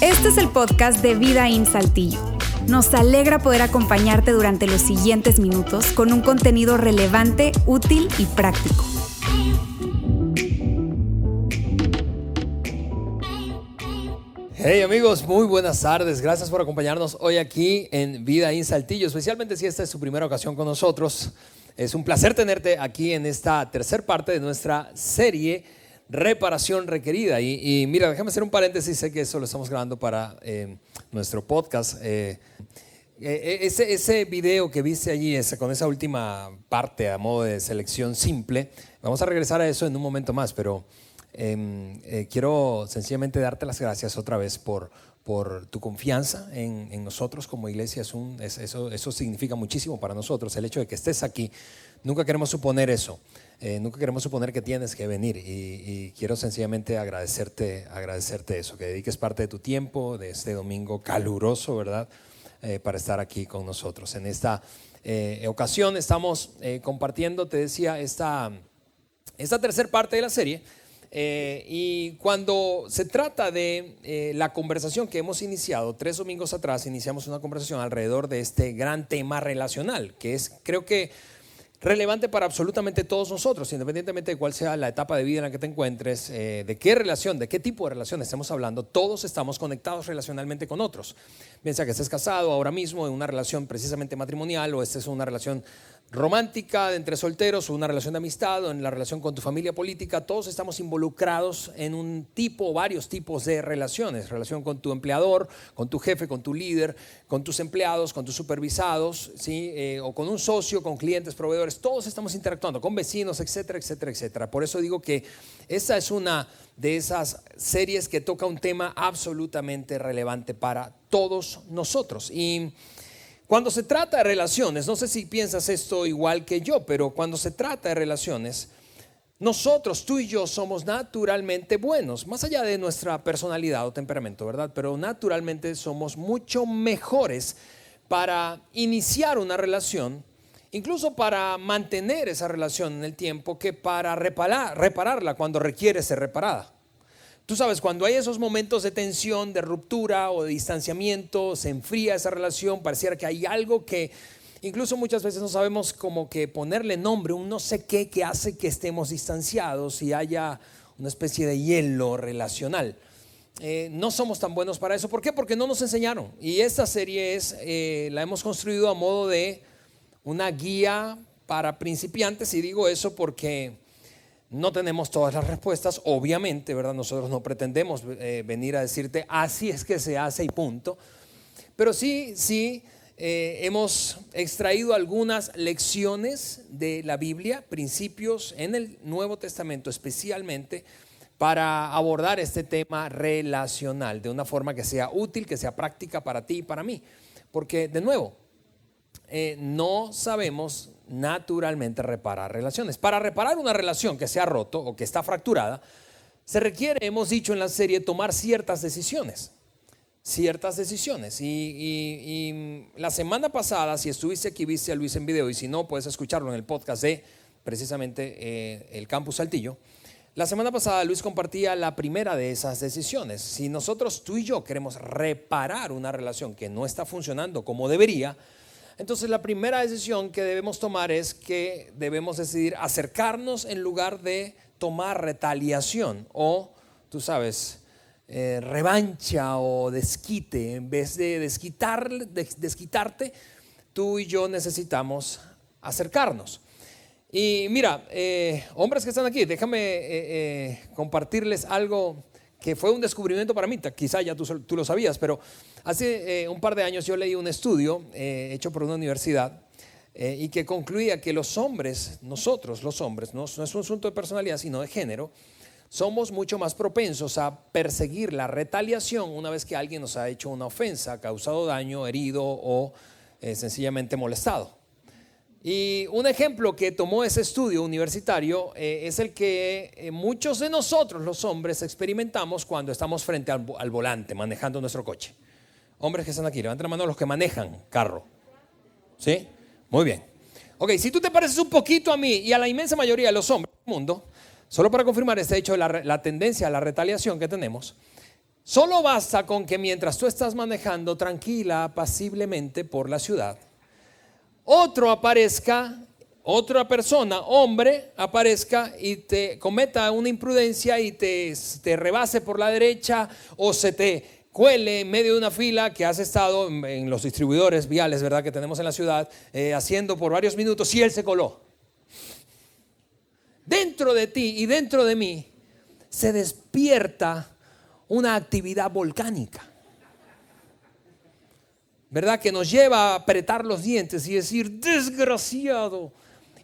Este es el podcast de Vida en Saltillo. Nos alegra poder acompañarte durante los siguientes minutos con un contenido relevante, útil y práctico. Hey amigos, muy buenas tardes. Gracias por acompañarnos hoy aquí en Vida en Saltillo, especialmente si esta es su primera ocasión con nosotros. Es un placer tenerte aquí en esta tercera parte de nuestra serie Reparación Requerida. Y, mira, déjame hacer un paréntesis, sé que eso lo estamos grabando para eh, nuestro podcast. Eh, eh, ese, ese video que viste allí, ese, con esa última parte a modo de selección simple, vamos a regresar a eso en un momento más, pero... Em, quiero sencillamente darte las gracias otra vez por, por tu confianza en, nosotros como iglesia. Es un, eso, eso significa muchísimo para nosotros. El hecho de que estés aquí, nunca queremos suponer eso. Eh, nunca queremos suponer que tienes que venir y, quiero sencillamente agradecerte, agradecerte eso, que dediques parte de tu tiempo, de este domingo caluroso, ¿verdad? Eh, para estar aquí con nosotros. En esta ocasión estamos compartiendo, te decía, esta, esta tercera parte de la serie eh, y cuando se trata de eh, la conversación que hemos iniciado, tres domingos atrás iniciamos una conversación alrededor de este gran tema relacional, que es creo que relevante para absolutamente todos nosotros, independientemente de cuál sea la etapa de vida en la que te encuentres, eh, de qué relación, de qué tipo de relación estemos hablando, todos estamos conectados relacionalmente con otros. Piensa que estés casado ahora mismo en una relación precisamente matrimonial o esta es una relación romántica entre solteros una relación de amistad o en la relación con tu familia política, todos estamos involucrados en un tipo varios tipos de relaciones, relación con tu empleador, con tu jefe, con tu líder, con tus empleados, con tus supervisados, ¿sí? Eh, o con un socio, con clientes, proveedores, todos estamos interactuando, con vecinos, etcétera, etcétera, etcétera. Por eso digo que esa es una de esas series que toca un tema absolutamente relevante para todos nosotros. Y cuando se trata de relaciones, no sé si piensas esto igual que yo, pero cuando se trata de relaciones, nosotros, tú y yo, somos naturalmente buenos, más allá de nuestra personalidad o temperamento, ¿verdad? Pero naturalmente somos mucho mejores para iniciar una relación, incluso para mantener esa relación en el tiempo, que para repararla cuando requiere ser reparada. Tú sabes, cuando hay esos momentos de tensión, de ruptura o de distanciamiento, se enfría esa relación, pareciera que hay algo que incluso muchas veces no sabemos como que ponerle nombre, un no sé qué que hace que estemos distanciados y haya una especie de hielo relacional. Eh, no somos tan buenos para eso. ¿Por qué? Porque no nos enseñaron. Y esta serie es, eh, la hemos construido a modo de una guía para principiantes. Y digo eso porque no tenemos todas las respuestas, obviamente, ¿verdad? Nosotros no pretendemos eh, venir a decirte así es que se hace y punto. Pero sí, sí, eh, hemos extraído algunas lecciones de la Biblia, principios en el Nuevo Testamento especialmente, para abordar este tema relacional de una forma que sea útil, que sea práctica para ti y para mí. Porque, de nuevo, eh, no sabemos naturalmente reparar relaciones. Para reparar una relación que se ha roto o que está fracturada, se requiere, hemos dicho en la serie, tomar ciertas decisiones. Ciertas decisiones. Y, la semana pasada, si estuviste aquí, viste a Luis en video, y si no, puedes escucharlo en el podcast de precisamente eh, el Campus Saltillo. La semana pasada Luis compartía la primera de esas decisiones. Si nosotros, tú y yo, queremos reparar una relación que no está funcionando como debería, entonces la primera decisión que debemos tomar es que debemos decidir acercarnos en lugar de tomar retaliación o, tú sabes, eh, revancha o desquite. En vez de desquitar, desquitarte, tú y yo necesitamos acercarnos. Y mira, eh, hombres que están aquí, déjame eh, compartirles algo que fue un descubrimiento para mí, quizá ya tú, tú lo sabías, pero Hace eh, un par de años yo leí un estudio eh, hecho por una universidad eh, y que concluía que los hombres, nosotros los hombres, no, no es un asunto de personalidad, sino de género, somos mucho más propensos a perseguir la retaliación una vez que alguien nos ha hecho una ofensa, causado daño, herido o sencillamente molestado. Y un ejemplo que tomó ese estudio universitario es el que muchos de nosotros, los hombres, experimentamos cuando estamos frente al volante, manejando nuestro coche. Hombres que están aquí, levanten la mano los que manejan carro. ¿Sí? Muy bien. Ok, si tú te pareces un poquito a mí y a la inmensa mayoría de los hombres del mundo, solo para confirmar este hecho, la, la tendencia a la retaliación que tenemos, solo basta con que mientras tú estás manejando tranquila, apaciblemente por la ciudad, otro aparezca, otra persona, hombre, aparezca y te cometa una imprudencia y te, rebase por la derecha o se te cuele en medio de una fila que has estado en, los distribuidores viales, ¿verdad? Que tenemos en la ciudad, eh, haciendo por varios minutos y él se coló. Dentro de ti y dentro de mí se despierta una actividad volcánica. ¿Verdad? Que nos lleva a apretar los dientes y decir, desgraciado.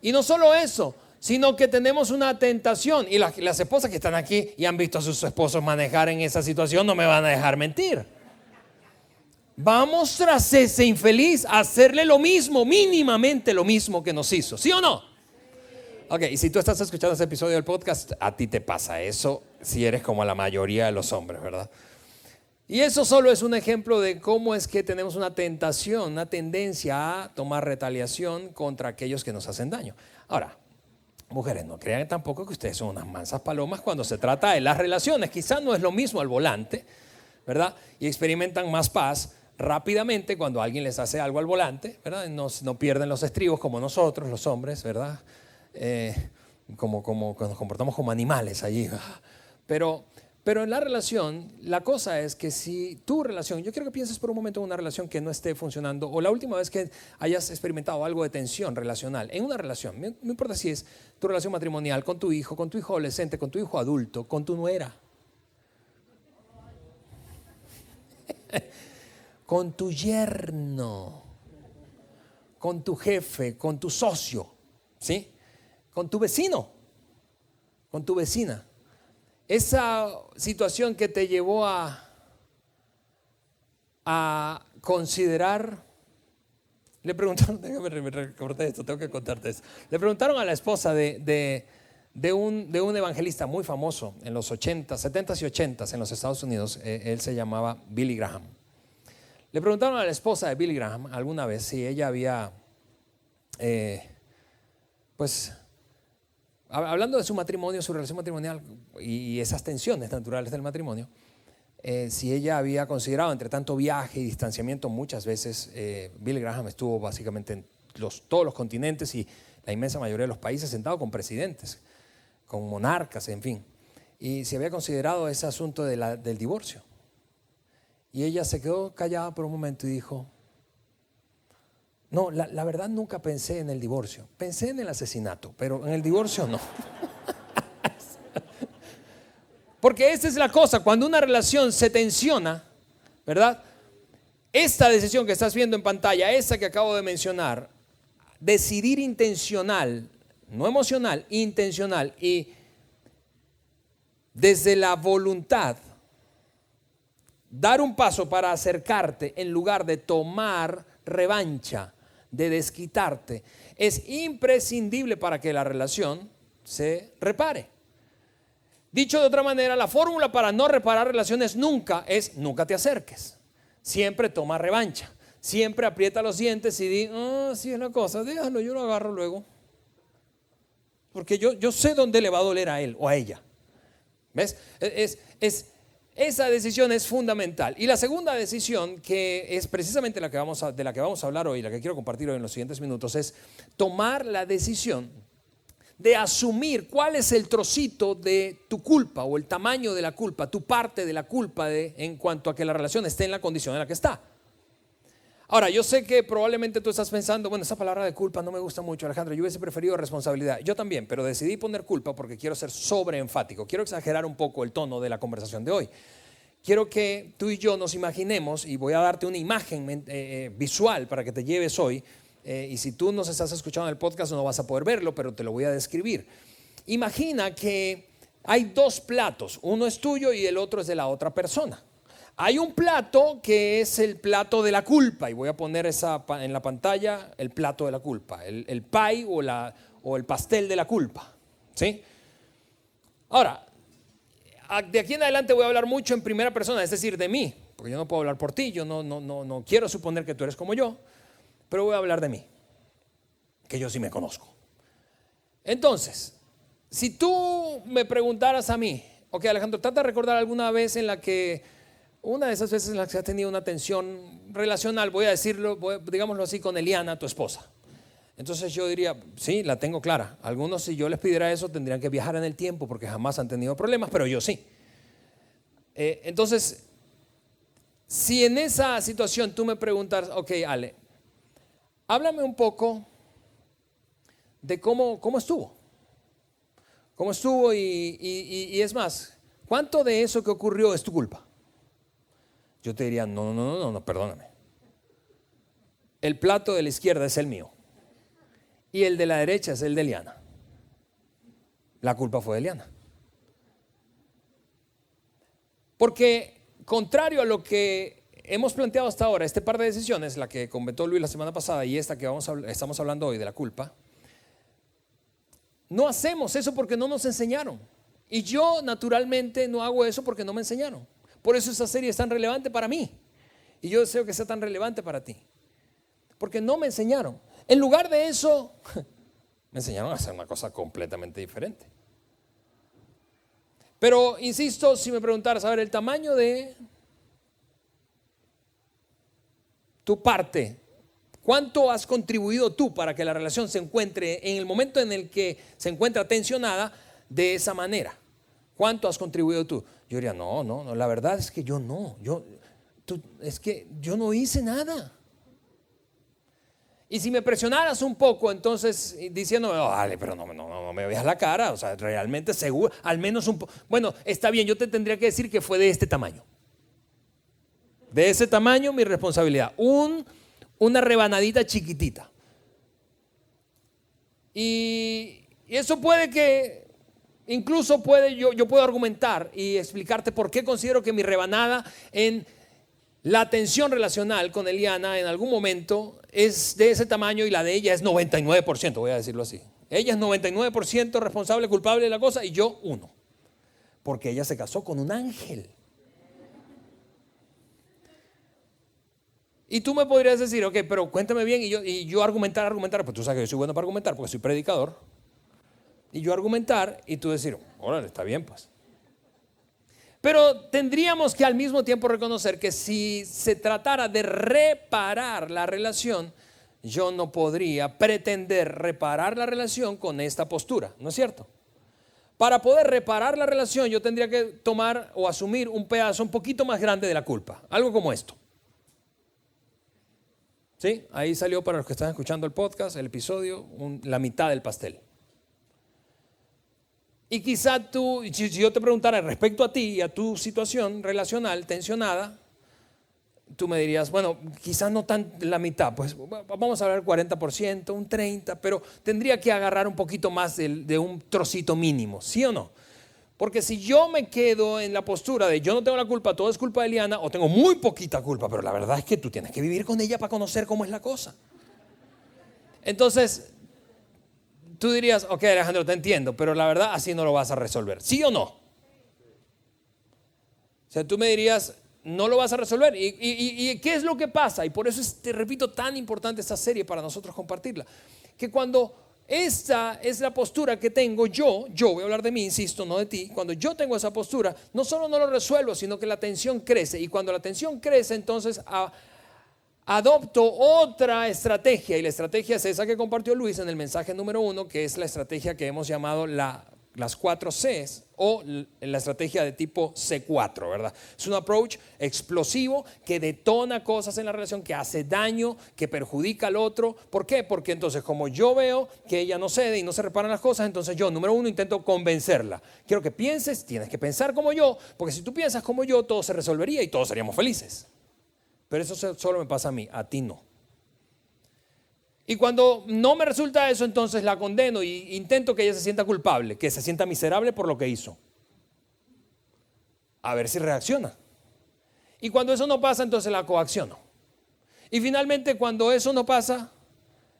Y no solo eso, sino que tenemos una tentación. Y las, esposas que están aquí y han visto a sus esposos manejar en esa situación no me van a dejar mentir. Vamos tras ese infeliz a hacerle lo mismo, mínimamente lo mismo que nos hizo, ¿sí o no? Ok, y si tú estás escuchando ese episodio del podcast, a ti te pasa eso si eres como la mayoría de los hombres, ¿verdad? Y eso solo es un ejemplo de cómo es que tenemos una tentación, una tendencia a tomar retaliación contra aquellos que nos hacen daño. Ahora, Mujeres, no crean tampoco que ustedes son unas mansas palomas cuando se trata de las relaciones. Quizás no es lo mismo al volante, ¿verdad? Y experimentan más paz rápidamente cuando alguien les hace algo al volante, ¿verdad? No, no pierden los estribos como nosotros, los hombres, ¿verdad? Eh, como, como, nos comportamos como animales allí. Pero pero en la relación, la cosa es que si tu relación, yo quiero que pienses por un momento en una relación que no esté funcionando, o la última vez que hayas experimentado algo de tensión relacional, en una relación, no importa si es tu relación matrimonial con tu hijo, con tu hijo adolescente, con tu hijo adulto, con tu nuera, con tu yerno, con tu jefe, con tu socio, ¿sí? Con tu vecino, con tu vecina esa situación que te llevó a, a considerar, le preguntaron, déjame recordar esto, tengo que contarte esto. Le preguntaron a la esposa de, de, un, de un, evangelista muy famoso en los 80, 70 y 80 en los Estados Unidos, eh, él se llamaba Billy Graham. Le preguntaron a la esposa de Billy Graham alguna vez si ella había, eh, pues, hablando de su matrimonio, su relación matrimonial y esas tensiones naturales del matrimonio, eh, si ella había considerado, entre tanto viaje y distanciamiento, muchas veces eh, Bill Graham estuvo básicamente en los, todos los continentes y la inmensa mayoría de los países sentado con presidentes, con monarcas, en fin. Y si había considerado ese asunto del divorcio. Y ella se quedó callada por un momento y dijo, no, la, verdad nunca pensé en el divorcio. Pensé en el asesinato, pero en el divorcio no. Porque esta es la cosa, cuando una relación se tensiona, ¿verdad? Esta decisión que estás viendo en pantalla, esa que acabo de mencionar, decidir intencional, no emocional, intencional y desde la voluntad, dar un paso para acercarte en lugar de tomar revancha de desquitarte es imprescindible para que la relación se repare. Dicho de otra manera, la fórmula para no reparar relaciones nunca es nunca te acerques. Siempre toma revancha. Siempre aprieta los dientes y di, ah, así es la cosa, déjalo, yo lo agarro luego. Porque yo, yo sé dónde le va a doler a él o a ella. ¿Ves? Es, es, esa decisión es fundamental. Y la segunda decisión, que es precisamente la que vamos de la que vamos a hablar hoy, la que quiero compartir hoy en los siguientes minutos, es tomar la decisión de asumir cuál es el trocito de tu culpa o el tamaño de la culpa, tu parte de la culpa de, en cuanto a que la relación esté en la condición en la que está. Ahora, yo sé que probablemente tú estás pensando, bueno, esa palabra de culpa no me gusta mucho, Alejandro, yo hubiese preferido responsabilidad. Yo también, pero decidí poner culpa porque quiero ser sobre enfático, quiero exagerar un poco el tono de la conversación de hoy. Quiero que tú y yo nos imaginemos, y voy a darte una imagen eh, eh, visual para que te lleves hoy, eh, y si tú nos estás escuchando en el podcast no vas a poder verlo, pero te lo voy a describir. Imagina que hay dos platos, uno es tuyo y el otro es de la otra persona. Hay un plato que es el plato de la culpa, y voy a poner esa, en la pantalla el plato de la culpa, el, pie o, la, o el pastel de la culpa. ¿sí? Ahora, de aquí en adelante voy a hablar mucho en primera persona, es decir, de mí, porque yo no puedo hablar por ti, yo no, no, no, no quiero suponer que tú eres como yo, pero voy a hablar de mí, que yo sí me conozco. Entonces, Si tú me preguntaras a mí, ok Alejandro, trata de recordar alguna vez en la que, una de esas veces en las que has tenido una tensión relacional, voy a decirlo, digámoslo así, con Eliana, tu esposa. Entonces yo diría, sí, la tengo clara. Algunos si yo les pidiera eso tendrían que viajar en el tiempo porque jamás han tenido problemas, pero yo sí. Eh, entonces, si en esa situación tú me preguntas, ok, Ale, háblame un poco de cómo, cómo estuvo. ¿Cómo estuvo? Y, y, es más, ¿cuánto de eso que ocurrió es tu culpa? Yo te diría, no, no, no, no, no, perdóname. El plato de la izquierda es el mío y el de la derecha es el de Eliana. La culpa fue de Eliana. Porque contrario a lo que hemos planteado hasta ahora, este par de decisiones, la que comentó Luis la semana pasada y esta que estamos hablando hoy de la culpa, no hacemos eso porque no nos enseñaron. Y yo naturalmente no hago eso porque no me enseñaron. Por eso esa serie es tan relevante para mí. Y yo deseo que sea tan relevante para ti. Porque no me enseñaron. En lugar de eso, me enseñaron a hacer una cosa completamente diferente. Pero, insisto, si me preguntaras, a ver, el tamaño de tu parte, ¿cuánto has contribuido tú para que la relación se encuentre en el momento en el que se encuentra tensionada de esa manera? ¿Cuánto has contribuido tú? Yo diría, no, no, no, la verdad es que yo no, yo, es que yo no hice nada. Y si me presionaras un poco, entonces diciendo, vale, pero no, no, no, me veas la cara, o sea, realmente seguro, al menos un poco. Bueno, está bien, yo te tendría que decir que fue de este tamaño. De ese tamaño mi responsabilidad. Un, una rebanadita chiquitita. Y, eso puede que, incluso puede, yo, yo puedo argumentar y explicarte por qué considero que mi rebanada en la tensión relacional con Eliana en algún momento es de ese tamaño y la de ella es 99%, voy a decirlo así. Ella es 99% responsable, culpable de la cosa y yo uno. Porque ella se casó con un ángel. Y tú me podrías decir, ok, pero cuéntame bien y yo, y yo argumentar, argumentar, pues tú sabes que yo soy bueno para argumentar porque soy predicador. Y yo argumentar y tú decir, órale, está bien pues. Pero tendríamos que al mismo tiempo reconocer que si se tratara de reparar la relación, yo no podría pretender reparar la relación con esta postura, ¿no es cierto? Para poder reparar la relación yo tendría que tomar o asumir un pedazo un poquito más grande de la culpa, algo como esto. ¿Sí? Ahí salió para los que están escuchando el podcast, el episodio, la mitad del pastel. Y quizá tú, si yo te preguntara respecto a ti y a tu situación relacional tensionada, tú me dirías, bueno, quizás no tan la mitad, pues vamos a hablar 40%, un 30%, pero tendría que agarrar un poquito más de, de, un trocito mínimo, ¿sí o no? Porque si yo me quedo en la postura de yo no tengo la culpa, todo es culpa de Eliana, o tengo muy poquita culpa, pero la verdad es que tú tienes que vivir con ella para conocer cómo es la cosa. Entonces, tú dirías, ok Alejandro, te entiendo, pero la verdad así no lo vas a resolver. ¿Sí o no? O sea, tú me dirías, no lo vas a resolver. ¿Y, qué es lo que pasa? Y por eso es, te repito, tan importante esta serie para nosotros compartirla. Que cuando esta es la postura que tengo yo, yo voy a hablar de mí, insisto, no de ti, cuando yo tengo esa postura, no solo no lo resuelvo, sino que la tensión crece. Y cuando la tensión crece, entonces a, adopto otra estrategia y la estrategia es esa que compartió Luis en el mensaje número uno, que es la estrategia que hemos llamado la, las cuatro Cs o la estrategia de tipo C4, ¿verdad? Es un approach explosivo que detona cosas en la relación, que hace daño, que perjudica al otro. ¿Por qué? Porque entonces como yo veo que ella no cede y no se reparan las cosas, entonces yo, número uno, intento convencerla. Quiero que pienses, tienes que pensar como yo, porque si tú piensas como yo, todo se resolvería y todos seríamos felices. Pero eso solo me pasa a mí, a ti no. Y cuando no me resulta eso, entonces la condeno e intento que ella se sienta culpable, que se sienta miserable por lo que hizo. A ver si reacciona. Y cuando eso no pasa, entonces la coacciono. Y finalmente, cuando eso no pasa,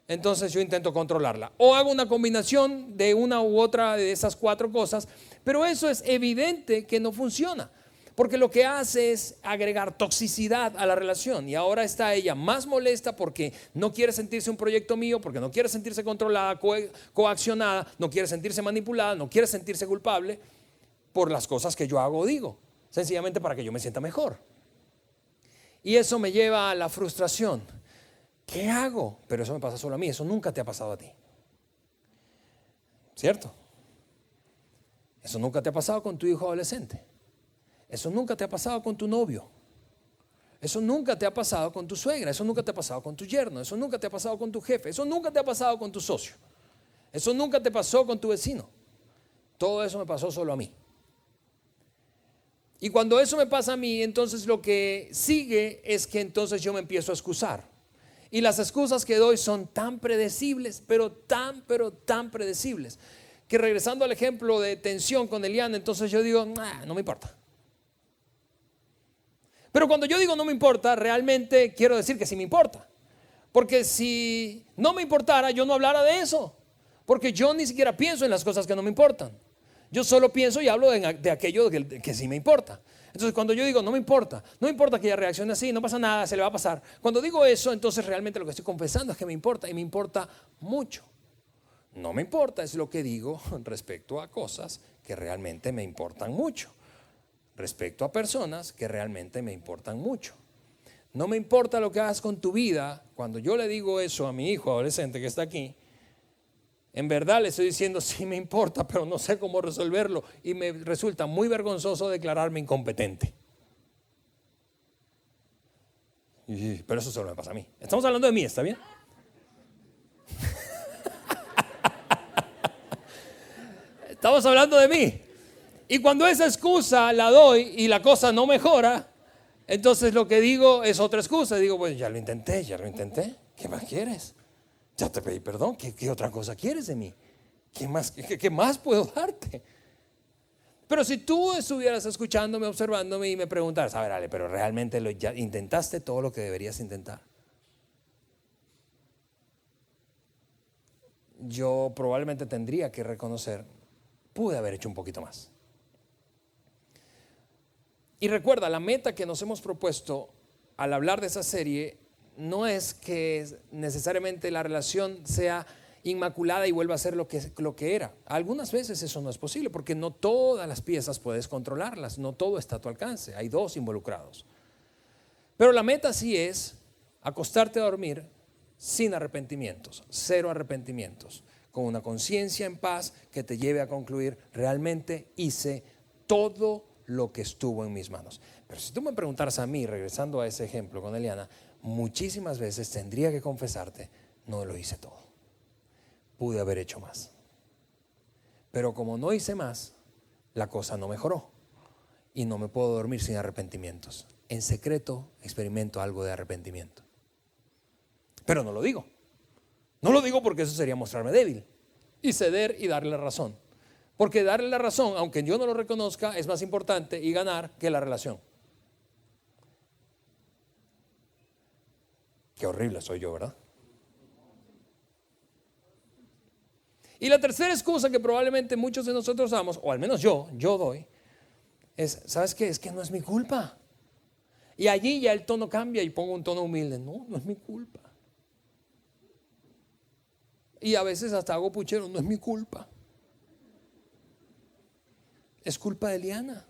entonces yo intento controlarla. O hago una combinación de una u otra de esas cuatro cosas, pero eso es evidente que no funciona. Porque lo que hace es agregar toxicidad a la relación. Y ahora está ella más molesta porque no quiere sentirse un proyecto mío, porque no quiere sentirse controlada, coaccionada, no quiere sentirse manipulada, no quiere sentirse culpable por las cosas que yo hago o digo. Sencillamente para que yo me sienta mejor. Y eso me lleva a la frustración. ¿Qué hago? Pero eso me pasa solo a mí. Eso nunca te ha pasado a ti. ¿Cierto? Eso nunca te ha pasado con tu hijo adolescente. Eso nunca te ha pasado con tu novio. Eso nunca te ha pasado con tu suegra. Eso nunca te ha pasado con tu yerno. Eso nunca te ha pasado con tu jefe. Eso nunca te ha pasado con tu socio. Eso nunca te pasó con tu vecino. Todo eso me pasó solo a mí. Y cuando eso me pasa a mí, entonces lo que sigue es que entonces yo me empiezo a excusar. Y las excusas que doy son tan predecibles, pero tan, pero tan predecibles, que regresando al ejemplo de tensión con Eliana, entonces yo digo, no me importa. Pero cuando yo digo no me importa, realmente quiero decir que sí me importa. Porque si no me importara, yo no hablara de eso. Porque yo ni siquiera pienso en las cosas que no me importan. Yo solo pienso y hablo de, aquello que, sí me importa. Entonces cuando yo digo no me importa, no importa que ella reaccione así, no pasa nada, se le va a pasar. Cuando digo eso, entonces realmente lo que estoy confesando es que me importa y me importa mucho. No me importa es lo que digo respecto a cosas que realmente me importan mucho respecto a personas que realmente me importan mucho. No me importa lo que hagas con tu vida. Cuando yo le digo eso a mi hijo adolescente que está aquí, en verdad le estoy diciendo, sí me importa, pero no sé cómo resolverlo. Y me resulta muy vergonzoso declararme incompetente. Pero eso solo me pasa a mí. Estamos hablando de mí, ¿está bien? Estamos hablando de mí. Y cuando esa excusa la doy y la cosa no mejora, entonces lo que digo es otra excusa. Digo, pues ya lo intenté, ya lo intenté. ¿Qué más quieres? Ya te pedí perdón. ¿Qué, otra cosa quieres de mí? ¿Qué más, qué, más puedo darte? Pero si tú estuvieras escuchándome, observándome y me preguntaras, a ver, Ale, pero realmente intentaste todo lo que deberías intentar. Yo probablemente tendría que reconocer, pude haber hecho un poquito más. Y recuerda, la meta que nos hemos propuesto al hablar de esa serie no es que necesariamente la relación sea inmaculada y vuelva a ser lo que, lo que era. Algunas veces eso no es posible porque no todas las piezas puedes controlarlas, no todo está a tu alcance, hay dos involucrados. Pero la meta sí es acostarte a dormir sin arrepentimientos, cero arrepentimientos, con una conciencia en paz que te lleve a concluir, realmente hice todo lo que estuvo en mis manos. Pero si tú me preguntaras a mí, regresando a ese ejemplo con Eliana, muchísimas veces tendría que confesarte, no lo hice todo. Pude haber hecho más. Pero como no hice más, la cosa no mejoró. Y no me puedo dormir sin arrepentimientos. En secreto experimento algo de arrepentimiento. Pero no lo digo. No lo digo porque eso sería mostrarme débil y ceder y darle razón. Porque darle la razón, aunque yo no lo reconozca, es más importante y ganar que la relación. Qué horrible soy yo, ¿verdad? Y la tercera excusa que probablemente muchos de nosotros damos, o al menos yo, yo doy, es, ¿sabes qué? Es que no es mi culpa. Y allí ya el tono cambia y pongo un tono humilde. No, no es mi culpa. Y a veces hasta hago puchero, no es mi culpa. Es culpa de Eliana.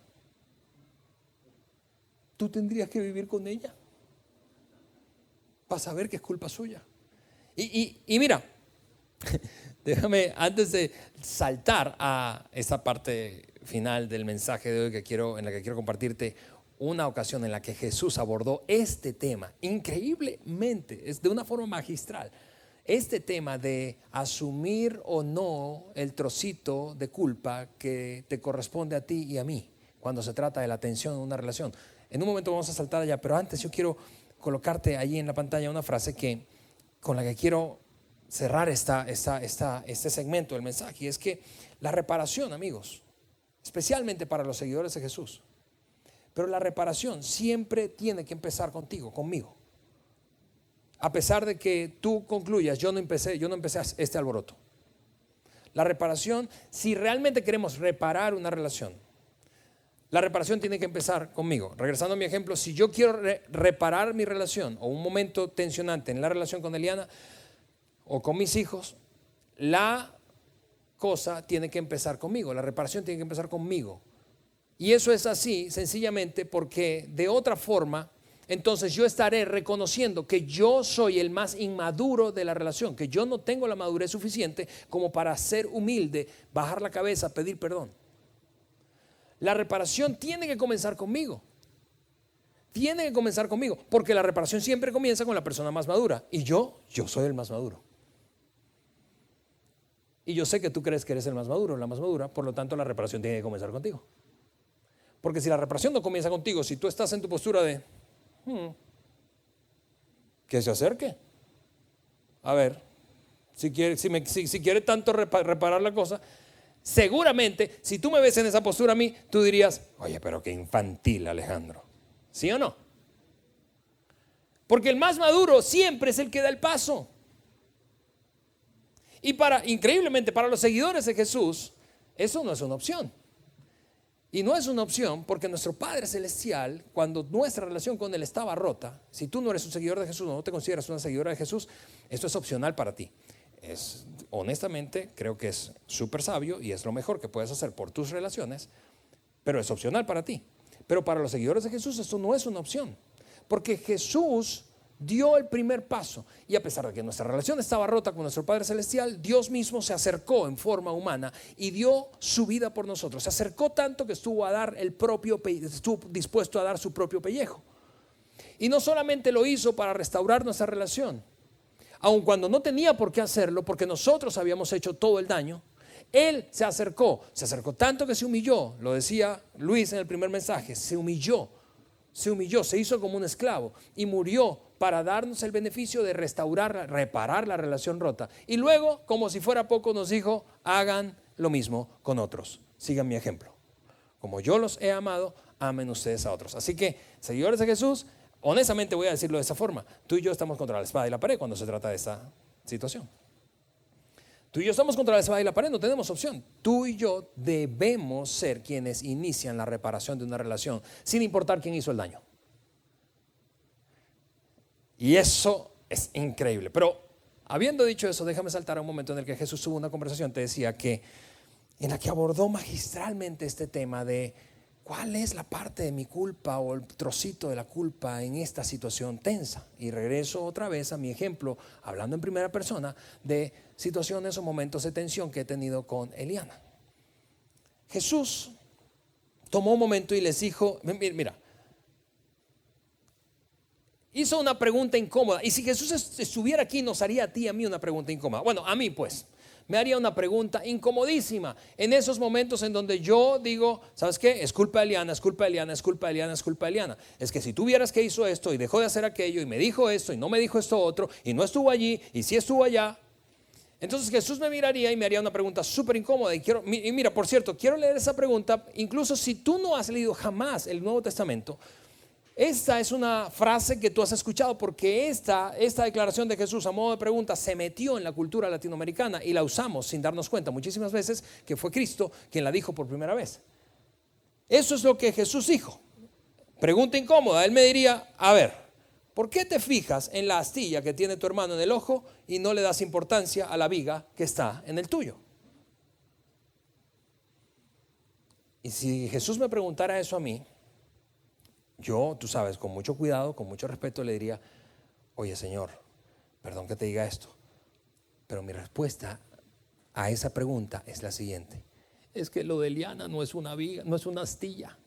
Tú tendrías que vivir con ella para saber que es culpa suya. Y, mira, déjame, antes de saltar a esa parte final del mensaje de hoy que quiero, en la que quiero compartirte una ocasión en la que Jesús abordó este tema increíblemente, es de una forma magistral este tema de asumir o no el trocito de culpa que te corresponde a ti y a mí cuando se trata de la tensión en una relación. En un momento vamos a saltar allá, pero antes yo quiero colocarte allí en la pantalla una frase que, con la que quiero cerrar esta, esta, esta, este segmento del mensaje, y es que la reparación, amigos, especialmente para los seguidores de Jesús, pero la reparación siempre tiene que empezar contigo, conmigo a pesar de que tú concluyas, yo no empecé, yo no empecé este alboroto. La reparación, si realmente queremos reparar una relación, La reparación tiene que empezar conmigo. Regresando a mi ejemplo, si yo quiero reparar mi relación o un momento tensionante en la relación con Eliana o con mis hijos, la cosa tiene que empezar conmigo, la reparación tiene que empezar conmigo. Y eso es así sencillamente porque de otra forma, entonces yo estaré reconociendo que yo soy el más inmaduro de la relación, que yo no tengo la madurez suficiente como para ser humilde, bajar la cabeza, pedir perdón. La reparación tiene que comenzar conmigo. Tiene que comenzar conmigo, porque la reparación siempre comienza con la persona más madura. Y yo, yo soy el más maduro. Y yo sé que tú crees que eres el más maduro, la más madura, por lo tanto la reparación tiene que comenzar contigo. Porque si la reparación no comienza contigo, si tú estás en tu postura de, que se acerque. A ver, si quiere, si, quiere tanto reparar la cosa, seguramente si tú me ves en esa postura a mí, tú dirías, oye, pero qué infantil Alejandro. ¿Sí o no? Porque el más maduro siempre es el que da el paso. Y para, increíblemente, para los seguidores de Jesús, eso no es una opción. Y no es una opción porque nuestro Padre Celestial, cuando nuestra relación con Él estaba rota, si tú no eres un seguidor de Jesús o no te consideras una seguidora de Jesús, esto es opcional para ti es, honestamente, creo que es súper sabio y es lo mejor que puedes hacer por tus relaciones, pero es opcional para ti. Pero para los seguidores de Jesús esto no es una opción, porque Jesús dio el primer paso y a pesar de que nuestra relación estaba rota con nuestro Padre Celestial, Dios mismo se acercó en forma humana y dio su vida por nosotros. Se acercó tanto que estuvo a dar el propio estuvo dispuesto a dar su propio pellejo. Y no solamente lo hizo para restaurar nuestra relación, aun cuando no tenía por qué hacerlo, porque nosotros habíamos hecho todo el daño, él se acercó, se acercó tanto que se humilló, lo decía Luis en el primer mensaje, se humilló, se humilló, se hizo como un esclavo y murió para darnos el beneficio de restaurar, reparar la relación rota. Y luego, como si fuera poco, nos dijo, hagan lo mismo con otros, sigan mi ejemplo. Como yo los he amado, amen ustedes a otros. Así que, seguidores de Jesús, honestamente voy a decirlo de esa forma, tú y yo estamos contra la espada y la pared cuando se trata de esta situación. Tú y yo estamos contra la espada y la pared, no tenemos opción. Tú y yo debemos ser quienes inician la reparación de una relación, sin importar quién hizo el daño. Y eso es increíble. Pero habiendo dicho eso, déjame saltar a un momento en el que Jesús tuvo una conversación, te decía que en la que abordó magistralmente este tema de ¿Cuál es la parte de mi culpa o el trocito de la culpa en esta situación tensa? Y regreso otra vez a mi ejemplo, hablando en primera persona, de situaciones o momentos de tensión que he tenido con Eliana. Jesús tomó un momento y les dijo, mira, hizo una pregunta incómoda. Y si Jesús estuviera aquí, nos haría a ti y a mí una pregunta incómoda. Bueno, a mí pues me haría una pregunta incomodísima en esos momentos en donde yo digo, ¿sabes qué? Es culpa de Eliana, es culpa de Eliana, es culpa de Eliana, es culpa de Eliana. Es que si tú vieras que hizo esto y dejó de hacer aquello y me dijo esto y no me dijo esto otro y no estuvo allí y sí estuvo allá, entonces Jesús me miraría y me haría una pregunta súper incómoda. Y, quiero, y mira, por cierto, quiero leer esa pregunta, incluso si tú no has leído jamás el Nuevo Testamento, esta es una frase que tú has escuchado porque esta, esta declaración de Jesús a modo de pregunta se metió en la cultura latinoamericana y la usamos sin darnos cuenta muchísimas veces que fue Cristo quien la dijo por primera vez. Eso es lo que Jesús dijo. Pregunta incómoda. Él me diría, a ver, ¿por qué te fijas en la astilla que tiene tu hermano en el ojo y no le das importancia a la viga que está en el tuyo? Y si Jesús me preguntara eso a mí, yo, tú sabes, con mucho cuidado, con mucho respeto, le diría, oye Señor, perdón que te diga esto, pero mi respuesta a esa pregunta es la siguiente. Es que lo de Liana no es una viga, no es una astilla.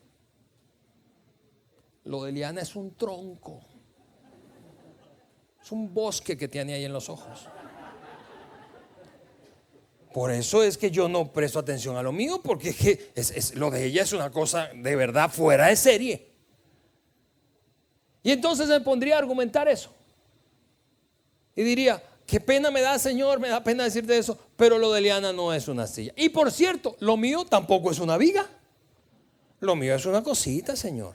Lo de Liana es un tronco. Es un bosque que tiene ahí en los ojos. Por eso es que yo no presto atención a lo mío, porque es, lo de ella es una cosa de verdad fuera de serie. Y entonces me pondría a argumentar eso. Y diría, qué pena me da, Señor, me da pena decirte eso, pero lo de Liana no es una silla. Y por cierto, lo mío tampoco es una viga. Lo mío es una cosita, Señor.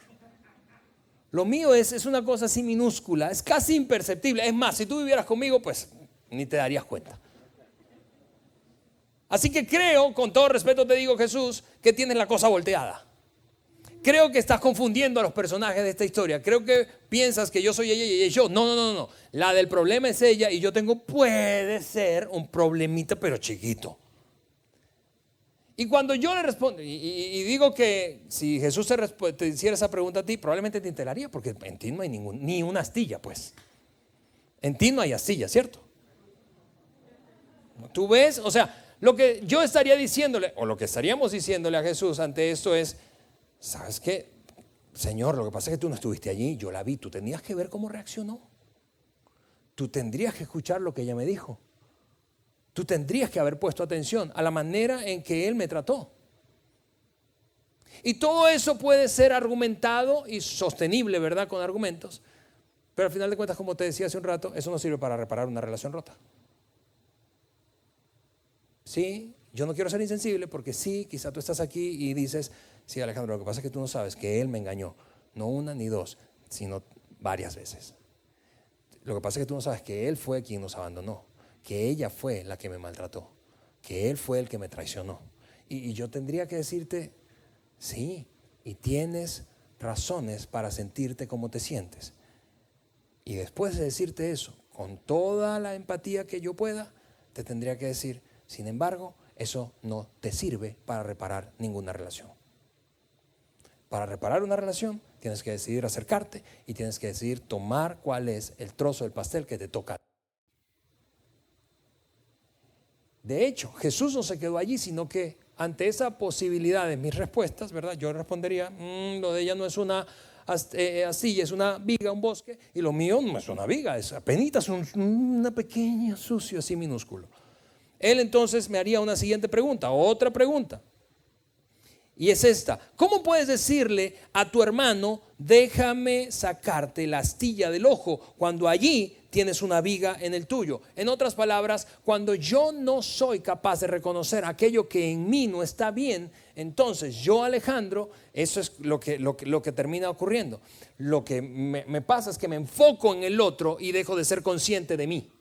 Lo mío es, es una cosa así minúscula, es casi imperceptible. Es más, si tú vivieras conmigo, pues ni te darías cuenta. Así que creo, con todo respeto te digo Jesús, que tienes la cosa volteada Creo que estás confundiendo a los personajes de esta historia. Creo que piensas que yo soy ella y ella es yo. No, no, no, no. La del problema es ella y yo tengo, puede ser un problemita, pero chiquito. Y cuando yo le respondo, y, digo que si Jesús te, hiciera esa pregunta a ti, probablemente te enteraría, porque en ti no hay ningún, ni una astilla, pues. En ti no hay astilla, ¿cierto? Tú ves, o sea, lo que yo estaría diciéndole, o lo que estaríamos diciéndole a Jesús ante esto es, ¿sabes qué? Señor, lo que pasa es que tú no estuviste allí, yo la vi, tú tendrías que ver cómo reaccionó. Tú tendrías que escuchar lo que ella me dijo. Tú tendrías que haber puesto atención a la manera en que él me trató. Y todo eso puede ser argumentado y sostenible, ¿verdad? Con argumentos. Pero al final de cuentas, como te decía hace un rato, eso no sirve para reparar una relación rota. Sí, yo no quiero ser insensible porque sí, quizá tú estás aquí y dices, sí Alejandro, lo que pasa es que tú no sabes que él me engañó, no una ni dos, sino varias veces. Lo que pasa es que tú no sabes que él fue quien nos abandonó, que ella fue la que me maltrató, que él fue el que me traicionó. Y, yo tendría que decirte, sí, y tienes razones para sentirte como te sientes. Y después de decirte eso, con toda la empatía que yo pueda, te tendría que decir, sin embargo, eso no te sirve para reparar ninguna relación. Para reparar una relación tienes que decidir acercarte y tienes que decidir tomar cuál es el trozo del pastel que te toca. De hecho, Jesús no se quedó allí, sino que ante esa posibilidad de mis respuestas, ¿verdad? Yo respondería, mm, lo de ella no es una eh, astilla, es una viga, un bosque, y lo mío no es una viga, es apenas un, una pequeña sucio así minúsculo. Él entonces me haría una siguiente pregunta, otra pregunta. Y es esta, ¿cómo puedes decirle a tu hermano, déjame sacarte la astilla del ojo cuando allí tienes una viga en el tuyo? En otras palabras, cuando yo no soy capaz de reconocer aquello que en mí no está bien, entonces yo Alejandro, eso es lo que, lo que, termina ocurriendo. Lo que me pasa es que me enfoco en el otro y dejo de ser consciente de mí.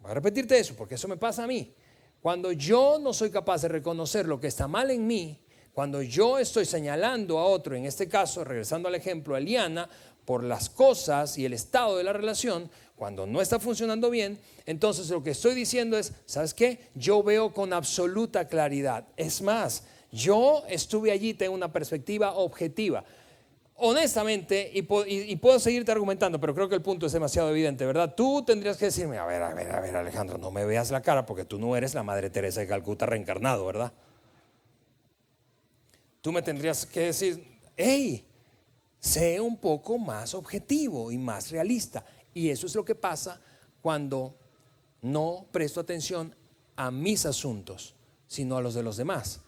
Voy a repetirte eso porque eso me pasa a mí. Cuando yo no soy capaz de reconocer lo que está mal en mí, cuando yo estoy señalando a otro, en este caso, regresando al ejemplo a Eliana, por las cosas y el estado de la relación, cuando no está funcionando bien, entonces lo que estoy diciendo es, ¿sabes qué? Yo veo con absoluta claridad. Es más, yo estuve allí, tengo una perspectiva objetiva honestamente, y, puedo seguirte argumentando, pero creo que el punto es demasiado evidente, ¿verdad? Tú tendrías que decirme, a ver, a ver, a ver, Alejandro, no me veas la cara porque tú no eres la Madre Teresa de Calcuta reencarnado, ¿verdad? Tú me tendrías que decir, hey, sé un poco más objetivo y más realista. Y eso es lo que pasa cuando no presto atención a mis asuntos, sino a los de los demás.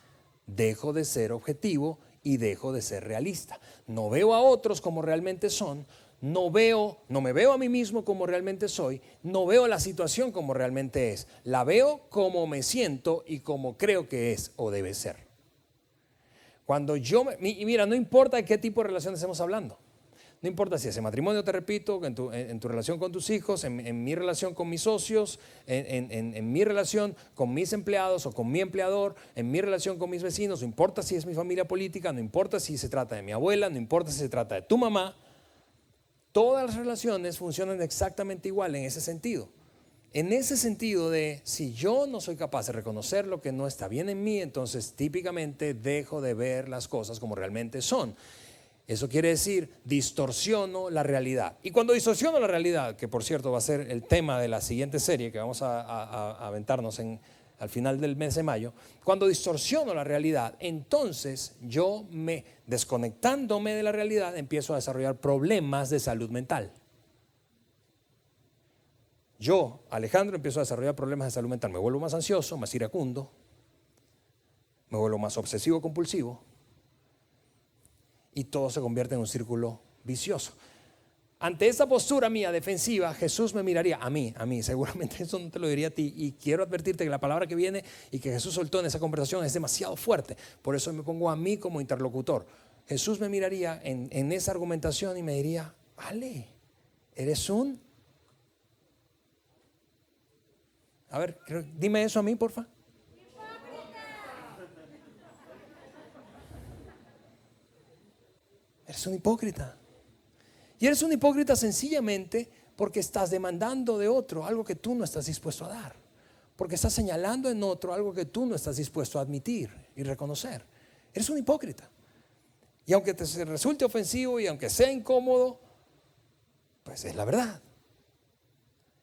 Dejo de ser objetivo y dejo de ser realista. No veo a otros como realmente son, no veo, no me veo a mí mismo como realmente soy, no veo la situación como realmente es, la veo como me siento y como creo que es o debe ser. Cuando yo, y mira, no importa de qué tipo de relación estemos hablando. No importa si ese matrimonio, te repito, en tu, en relación con tus hijos, en, mi relación con mis socios, en, mi relación con mis empleados o con mi empleador, en mi relación con mis vecinos, no importa si es mi familia política, no importa si se trata de mi abuela, no importa si se trata de tu mamá, todas las relaciones funcionan exactamente igual en ese sentido. En ese sentido de si yo no soy capaz de reconocer lo que no está bien en mí, entonces típicamente dejo de ver las cosas como realmente son. Eso quiere decir, distorsiono la realidad. Y cuando distorsiono la realidad, que por cierto va a ser el tema de la siguiente serie que vamos a, aventarnos en, al final del mes de mayo, cuando distorsiono la realidad, entonces yo me, desconectándome de la realidad, empiezo a desarrollar problemas de salud mental. Yo, Alejandro, empiezo a desarrollar problemas de salud mental. Me vuelvo más ansioso, más iracundo, me vuelvo más obsesivo compulsivo, y todo se convierte en un círculo vicioso. Ante esa postura mía defensiva, Jesús me miraría a mí, a mí, seguramente eso no te lo diría a ti. Y quiero advertirte que la palabra que viene y que Jesús soltó en esa conversación es demasiado fuerte. Por eso me pongo a mí como interlocutor. Jesús me miraría en, esa argumentación y me diría, vale, eres un... A ver, dime eso a mí, porfa. Eres un hipócrita. Y eres un hipócrita sencillamente porque estás demandando de otro algo que tú no estás dispuesto a dar. Porque estás señalando en otro algo que tú no estás dispuesto a admitir y reconocer. Eres un hipócrita. Y aunque te resulte ofensivo y aunque sea incómodo, pues es la verdad.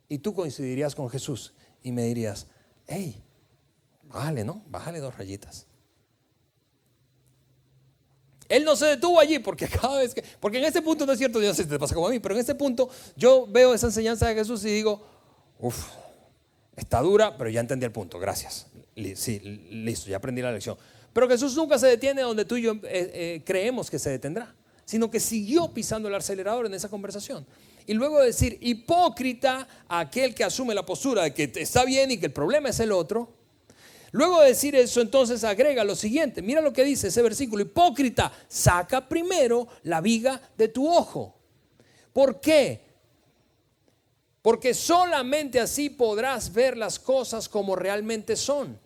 Y tú coincidirías con Jesús y me dirías, hey, bájale, ¿no? Bájale dos rayitas. Él no se detuvo allí porque cada vez que, porque en este punto no es cierto, yo no sé si te pasa como a mí, pero en este punto yo veo esa enseñanza de Jesús y digo, uff, está dura, pero ya entendí el punto, gracias. Sí, listo, ya aprendí la lección. Pero Jesús nunca se detiene donde tú y yo eh, eh, creemos que se detendrá, sino que siguió pisando el acelerador en esa conversación. Y luego decir hipócrita aquel que asume la postura de que está bien y que el problema es el otro, Luego de decir eso, entonces agrega lo siguiente. Mira lo que dice ese versículo. Hipócrita, saca primero la viga de tu ojo. ¿Por qué? Porque solamente así podrás ver las cosas como realmente son.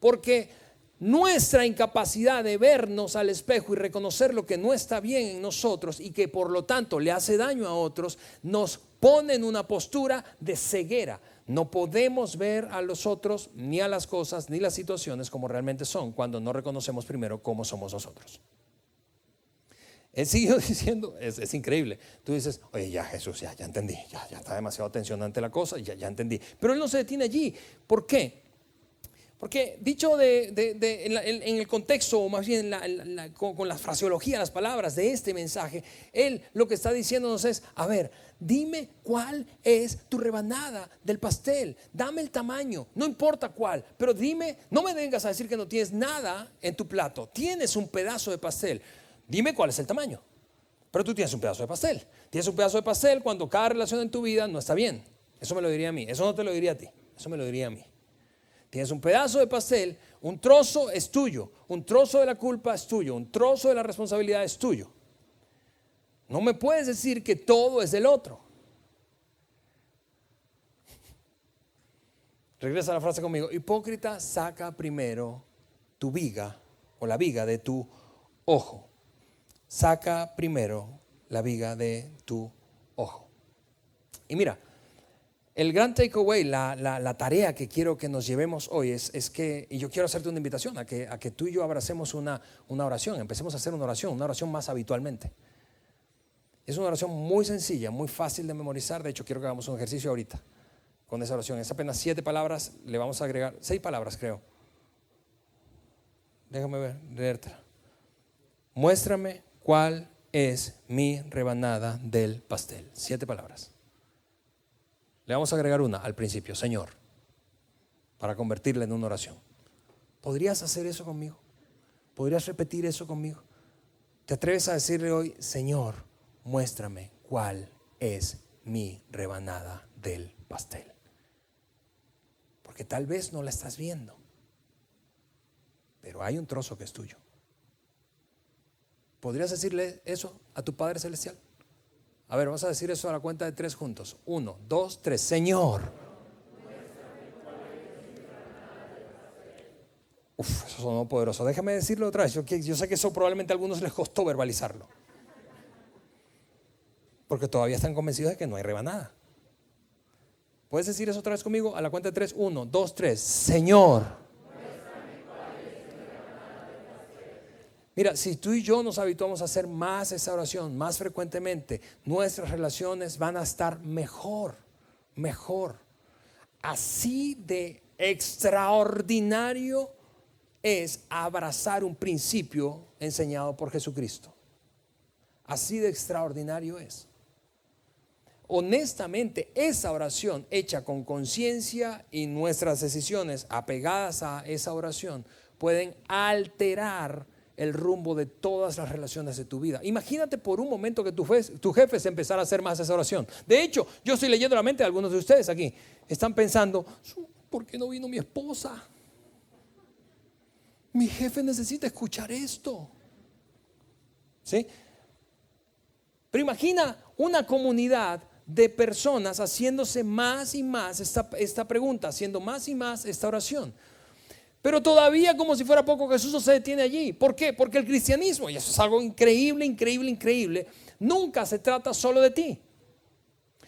Porque nuestra incapacidad de vernos al espejo y reconocer lo que no está bien en nosotros y que por lo tanto le hace daño a otros, nos pone en una postura de ceguera no podemos ver a los otros, ni a las cosas, ni las situaciones como realmente son, cuando no reconocemos primero cómo somos nosotros. Él siguió diciendo, es, increíble. Tú dices, oye, ya Jesús, ya, ya entendí, ya, ya está demasiado tensionante la cosa, ya, ya entendí. Pero él no se detiene allí. ¿Por qué? Porque dicho de, en, el contexto, o más bien con, con, la fraseología, las palabras de este mensaje, él lo que está diciéndonos es, a ver, dime cuál es tu rebanada del pastel, dame el tamaño, no importa cuál, pero dime, no me vengas a decir que no tienes nada en tu plato, tienes un pedazo de pastel, dime cuál es el tamaño. Pero tú tienes un pedazo de pastel, tienes un pedazo de pastel cuando cada relación en tu vida no está bien. Eso me lo diría a mí, eso no te lo diría a ti, eso me lo diría a mí. Tienes un pedazo de pastel, un trozo es tuyo, un trozo de la culpa es tuyo, un trozo de la responsabilidad es tuyo. No me puedes decir que todo es del otro. Regresa a la frase conmigo. Hipócrita, saca primero tu viga o la viga de tu ojo. Saca primero la viga de tu ojo. Y mira, el gran takeaway, la, la, tarea que quiero que nos llevemos hoy es, que, y yo quiero hacerte una invitación a que, a que tú y yo abracemos una, una oración, empecemos a hacer una oración, una oración más habitualmente. Es una oración muy sencilla, muy fácil de memorizar, de hecho quiero que hagamos un ejercicio ahorita con esa oración. Es apenas siete palabras, le vamos a agregar, seis palabras creo. Déjame ver, leértela. Muéstrame cuál es mi rebanada del pastel. Siete palabras. Le vamos a agregar una al principio, Señor, para convertirla en una oración. ¿Podrías hacer eso conmigo? ¿Podrías repetir eso conmigo? ¿Te atreves a decirle hoy, Señor, muéstrame cuál es mi rebanada del pastel? Porque tal vez no la estás viendo, pero hay un trozo que es tuyo. ¿Podrías decirle eso a tu Padre Celestial? A ver, vamos a decir eso a la cuenta de tres juntos. Uno, dos, tres. Señor. Uf, eso sonó poderoso. Déjame decirlo otra vez. Yo, yo sé que eso probablemente a algunos les costó verbalizarlo. Porque todavía están convencidos de que no hay rebanada. ¿Puedes decir eso otra vez conmigo? A la cuenta de tres. Uno, dos, tres. Señor. Mira, si tú y yo nos habituamos a hacer más esa oración, más frecuentemente, nuestras relaciones van a estar mejor, mejor. Así de extraordinario es abrazar un principio enseñado por Jesucristo. Así de extraordinario es. Honestamente, esa oración hecha con conciencia y nuestras decisiones apegadas a esa oración pueden alterar el rumbo de todas las relaciones de tu vida. Imagínate por un momento que tu jefe, se empezara a hacer más esa oración. De hecho, yo estoy leyendo la mente de algunos de ustedes aquí. Están pensando, ¿por qué no vino mi esposa? Mi jefe necesita escuchar esto. ¿Sí? Pero imagina una comunidad de personas haciéndose más y más esta, esta pregunta, haciendo más y más esta oración. Pero todavía como si fuera poco Jesús no se detiene allí. ¿Por qué? Porque el cristianismo, y eso es algo increíble, increíble, increíble, nunca se trata solo de ti,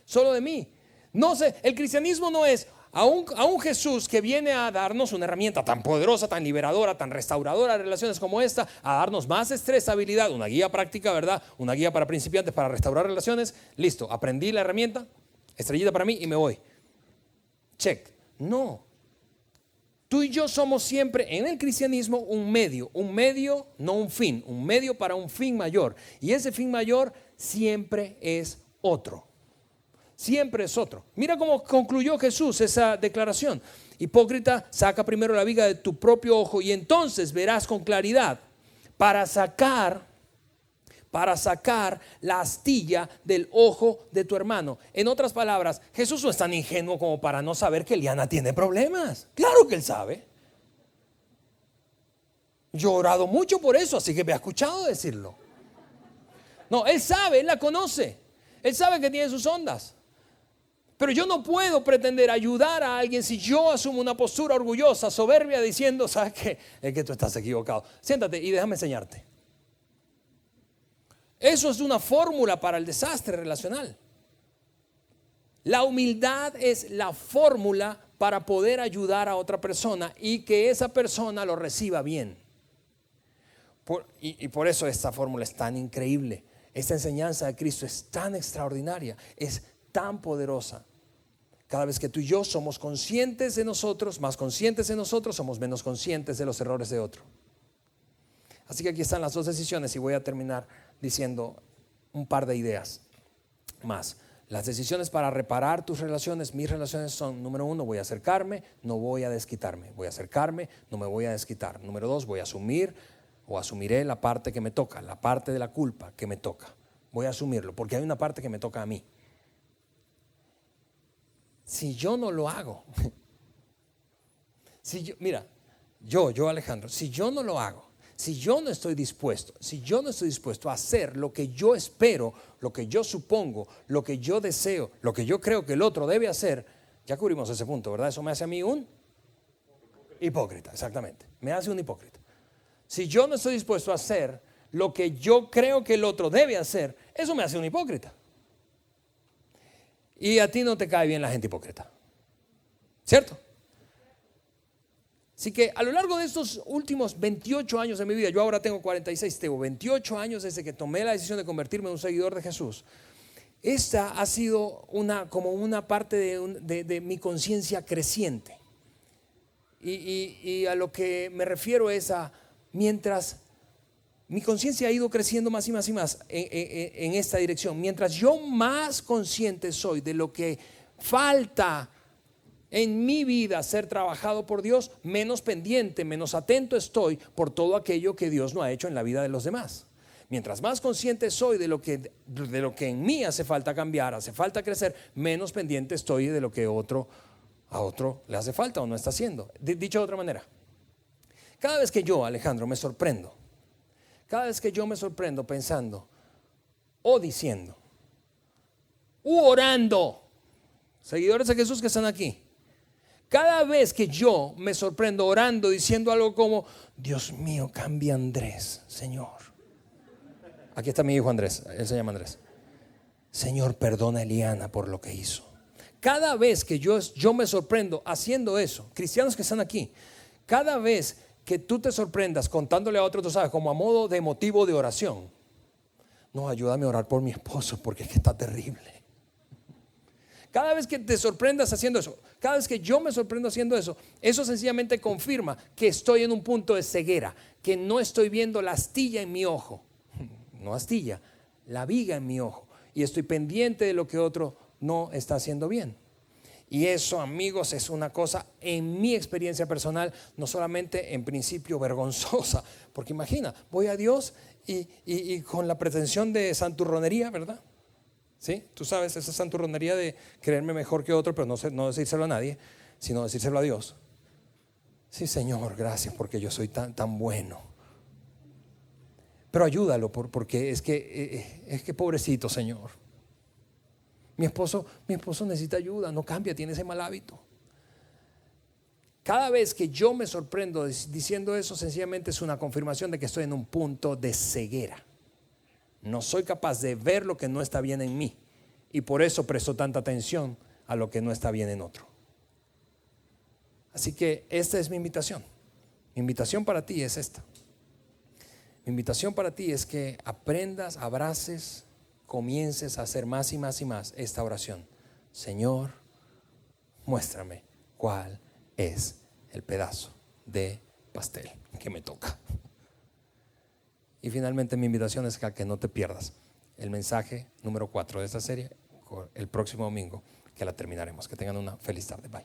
solo de mí. No sé, el cristianismo no es a un, Jesús que viene a darnos una herramienta tan poderosa, tan liberadora, tan restauradora de relaciones como esta, a darnos más estresabilidad, una guía práctica, ¿verdad? Una guía para principiantes para restaurar relaciones. Listo, aprendí la herramienta, estrellita para mí y me voy. Check. No. Tú y yo somos siempre en el cristianismo un medio, un medio, no un fin, un medio para un fin mayor. Y ese fin mayor siempre es otro. Siempre es otro. Mira cómo concluyó Jesús esa declaración. Hipócrita, saca primero la viga de tu propio ojo y entonces verás con claridad para sacar para sacar la astilla del ojo de tu hermano. En otras palabras, Jesús no es tan ingenuo como para no saber que Liana tiene problemas. Claro que él sabe. Yo he orado mucho por eso, así que me ha escuchado decirlo. No, él sabe, él la conoce. Él sabe que tiene sus ondas. Pero yo no puedo pretender ayudar a alguien si yo asumo una postura orgullosa, soberbia, diciendo, ¿sabes qué? Es que tú estás equivocado. Siéntate y déjame enseñarte. Eso es una fórmula para el desastre relacional. La humildad es la fórmula para poder ayudar a otra persona y que esa persona lo reciba bien. y, y por eso esta fórmula es tan increíble. Esta enseñanza de Cristo es tan extraordinaria, es tan poderosa. Cada vez que tú y yo somos conscientes de nosotros, más conscientes de nosotros, somos menos conscientes de los errores de otro. Así que aquí están las dos decisiones y voy a terminar diciendo un par de ideas más. Las decisiones para reparar tus relaciones, mis relaciones son, número uno, voy a acercarme, no voy a desquitarme. Voy a acercarme, no me voy a desquitar. Número dos, voy a asumir o asumiré la parte que me toca, la parte de la culpa que me toca. Voy a asumirlo, porque hay una parte que me toca a mí. Si yo no lo hago, si yo, mira, yo, yo Alejandro, si yo no lo hago, si yo no estoy dispuesto, si yo no estoy dispuesto a hacer lo que yo espero, lo que yo supongo, lo que yo deseo, lo que yo creo que el otro debe hacer, ya cubrimos ese punto, ¿verdad? Eso me hace a mí un hipócrita, exactamente. Me hace un hipócrita. Si yo no estoy dispuesto a hacer lo que yo creo que el otro debe hacer, eso me hace un hipócrita. Y a ti no te cae bien la gente hipócrita. ¿Cierto? Así que a lo largo de estos últimos 28 años de mi vida, yo ahora tengo 46, tengo 28 años desde que tomé la decisión de convertirme en un seguidor de Jesús. Esta ha sido una, como una parte de, mi conciencia creciente. Y, a lo que me refiero es a mientras mi conciencia ha ido creciendo más y más y más en esta dirección, mientras yo más consciente soy de lo que falta en mi vida ser trabajado por Dios, menos pendiente, menos atento estoy por todo aquello que Dios no ha hecho en la vida de los demás. Mientras más consciente soy de lo que, de lo que en mí hace falta cambiar, hace falta crecer, menos pendiente estoy de lo que otro, a otro le hace falta o no está haciendo. Dicho de otra manera, cada vez que yo, Alejandro, me sorprendo, cada vez que yo me sorprendo pensando o diciendo, u orando, seguidores de Jesús que están aquí, cada vez que yo me sorprendo orando diciendo algo como, Dios mío, cambia Andrés, Señor. Aquí está mi hijo Andrés, él se llama Andrés. Señor, perdona a Eliana por lo que hizo. Cada vez que yo, yo me sorprendo haciendo eso, cristianos que están aquí, cada vez que tú te sorprendas contándole a otro, tú sabes, como a modo de motivo de oración, no, ayúdame a orar por mi esposo porque es que está terrible. Cada vez que te sorprendas haciendo eso, cada vez que yo me sorprendo haciendo eso, eso sencillamente confirma que estoy en un punto de ceguera, que no estoy viendo la astilla en mi ojo, no astilla, la viga en mi ojo, y estoy pendiente de lo que otro no está haciendo bien. Y eso, amigos, es una cosa en mi experiencia personal, no solamente en principio vergonzosa, porque imagina, voy a Dios y, y con la pretensión de santurronería, ¿verdad? ¿Sí? Tú sabes, esa santurronería de creerme mejor que otro, pero no, no decírselo a nadie, sino decírselo a Dios. Sí, Señor, gracias porque yo soy tan, tan bueno. Pero ayúdalo porque es que, eh, eh, es que pobrecito, Señor. Mi esposo, mi esposo necesita ayuda, no cambia, tiene ese mal hábito. Cada vez que yo me sorprendo diciendo eso, sencillamente es una confirmación de que estoy en un punto de ceguera. No soy capaz de ver lo que no está bien en mí y por eso presto tanta atención a lo que no está bien en otro. Así que esta es mi invitación. Mi invitación para ti es esta. Mi invitación para ti es que aprendas, abraces, comiences a hacer más y más y más esta oración. Señor, muéstrame cuál es el pedazo de pastel que me toca. Y finalmente mi invitación es que no te pierdas el mensaje número 4 de esta serie el próximo domingo, que la terminaremos. Que tengan una feliz tarde. Bye.